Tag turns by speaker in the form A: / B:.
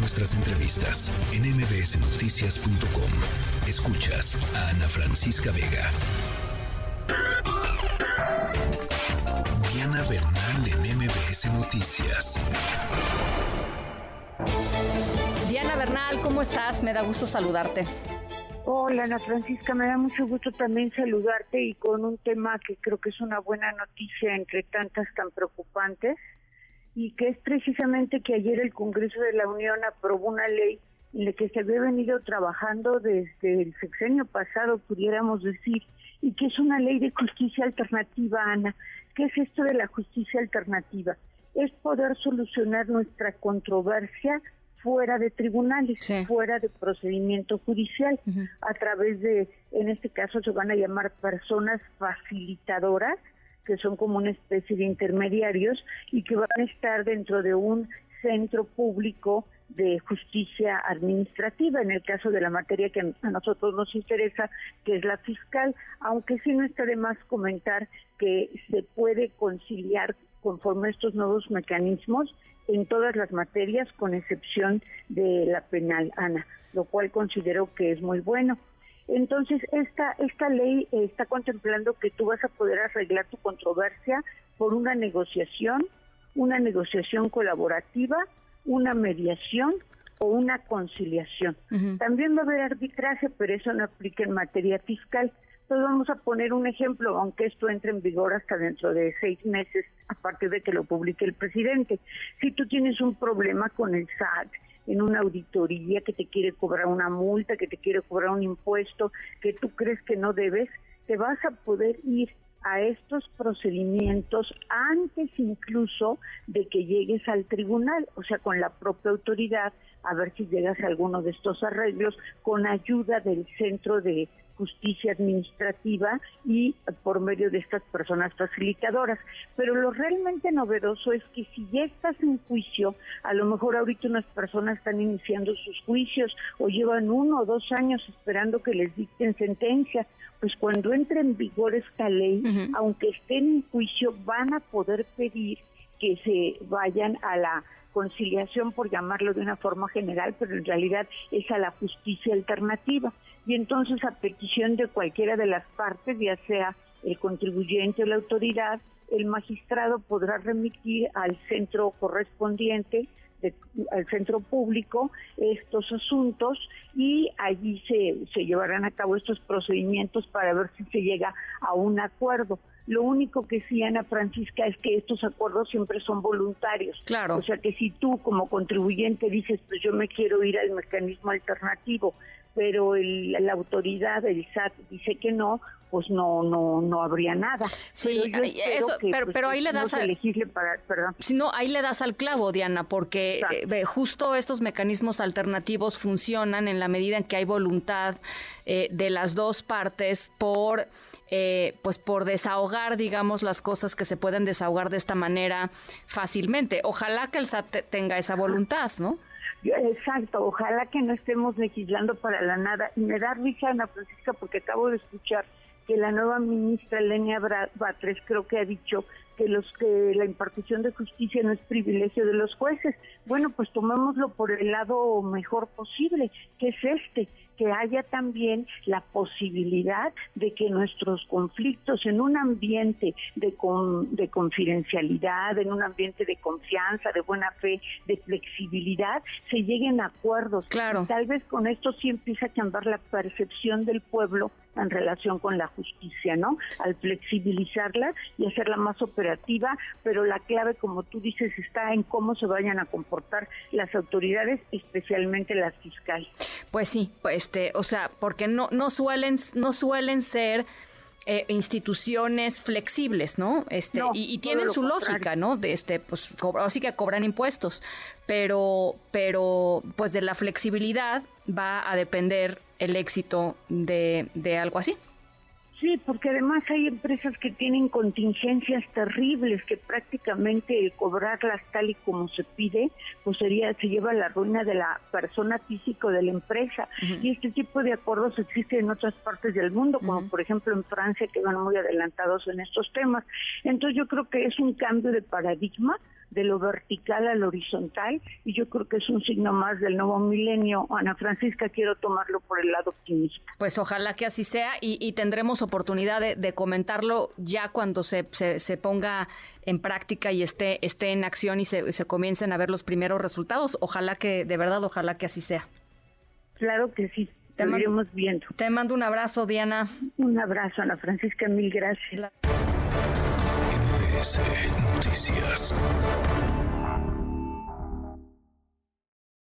A: nuestras entrevistas en mbsnoticias.com. Escuchas a Ana Francisca Vega. Diana Bernal en MBS Noticias.
B: Diana Bernal, ¿cómo estás? Me da gusto saludarte.
C: Hola Ana Francisca, me da mucho gusto también saludarte y con un tema que creo que es una buena noticia entre tantas tan preocupantes y que es precisamente que ayer el Congreso de la Unión aprobó una ley en la que se había venido trabajando desde el sexenio pasado, pudiéramos decir, y que es una ley de justicia alternativa, Ana. ¿Qué es esto de la justicia alternativa? Es poder solucionar nuestra controversia fuera de tribunales, fuera de procedimiento judicial, a través de, en este caso se van a llamar personas facilitadoras, que son como una especie de intermediarios y que van a estar dentro de un centro público de justicia administrativa, en el caso de la materia que a nosotros nos interesa, que es la fiscal, aunque sí no está de más comentar que se puede conciliar conforme estos nuevos mecanismos en todas las materias, con excepción de la penal, Ana, lo cual considero que es muy bueno. Entonces, esta, esta ley está contemplando que tú vas a poder arreglar tu controversia por una negociación, una negociación colaborativa, una mediación o una conciliación. También va a haber arbitraje, pero eso no aplica en materia fiscal. Entonces vamos a poner un ejemplo, aunque esto entre en vigor hasta dentro de seis meses, a partir de que lo publique el presidente. Si tú tienes un problema con el SAT, en una auditoría que te quiere cobrar una multa, que te quiere cobrar un impuesto, que tú crees que no debes, te vas a poder ir a estos procedimientos antes incluso de que llegues al tribunal, o sea, con la propia autoridad, a ver si llegas a alguno de estos arreglos con ayuda del centro de justicia administrativa y por medio de estas personas facilitadoras. Pero lo realmente novedoso es que si ya estás en juicio, a lo mejor ahorita unas personas están iniciando sus juicios o llevan uno o dos años esperando que les dicten sentencia, pues cuando entre en vigor esta ley, aunque estén en juicio, van a poder pedir que se vayan a la conciliación, por llamarlo de una forma general, pero en realidad es a la justicia alternativa y entonces a petición de cualquiera de las partes, ya sea el contribuyente o la autoridad, el magistrado podrá remitir al centro correspondiente, al centro público, estos asuntos y allí se, se llevarán a cabo estos procedimientos para ver si se llega a un acuerdo. Lo único que sí, Ana Francisca, es que estos acuerdos siempre son voluntarios.
B: Claro.
C: O sea que si tú como contribuyente dices, pues yo me quiero ir al mecanismo alternativo, pero la autoridad del SAT dice que no, pues no no no habría nada.
B: Sí, pero eso, pero, pues, ahí le das al
C: para, perdón.
B: no, ahí le das al clavo, Diana, porque eh, justo estos mecanismos alternativos funcionan en la medida en que hay voluntad eh, de las dos partes por eh, pues por desahogar, digamos, las cosas que se pueden desahogar de esta manera fácilmente. Ojalá que el SAT tenga esa voluntad, ¿no?
C: Exacto, ojalá que no estemos legislando para la nada. Y me da risa, Ana Francisca, porque acabo de escuchar que la nueva ministra Elenia Batres creo que ha dicho que los que la impartición de justicia no es privilegio de los jueces. Bueno, pues tomémoslo por el lado mejor posible, que es este, que haya también la posibilidad de que nuestros conflictos en un ambiente de, de confidencialidad, en un ambiente de confianza, de buena fe, de flexibilidad, se lleguen a acuerdos.
B: Claro.
C: tal vez con esto sí empieza a cambiar la percepción del pueblo en relación con la justicia, ¿no? Al flexibilizarla y hacerla más operativa, pero la clave, como tú dices, está en cómo se vayan a comportar las autoridades, especialmente las fiscales.
B: Pues sí, pues este, o sea, porque no, no suelen, no suelen ser eh, instituciones flexibles, ¿no? Este, y, tienen su lógica, ¿no? De este, pues, así que cobran impuestos, pero, pero, pues de la flexibilidad va a depender el éxito de, de algo así.
C: Sí, porque además hay empresas que tienen contingencias terribles que prácticamente el cobrarlas tal y como se pide, pues sería se lleva la ruina de la persona física de la empresa. Y este tipo de acuerdos existen en otras partes del mundo, como por ejemplo en Francia, que van muy adelantados en estos temas. Entonces yo creo que es un cambio de paradigma de lo vertical al horizontal y yo creo que es un signo más del nuevo milenio. Ana Francisca, quiero tomarlo por el lado optimista.
B: Pues ojalá que así sea y, tendremos oportunidad de, comentarlo ya cuando se, se, ponga en práctica y esté, esté en acción y se, se comiencen a ver los primeros resultados. Ojalá que, de verdad, ojalá que así sea.
C: Claro que sí. Te iremos viendo.
B: Te mando un abrazo, Diana.
C: Un abrazo, Ana Francisca, mil gracias.
A: Noticias.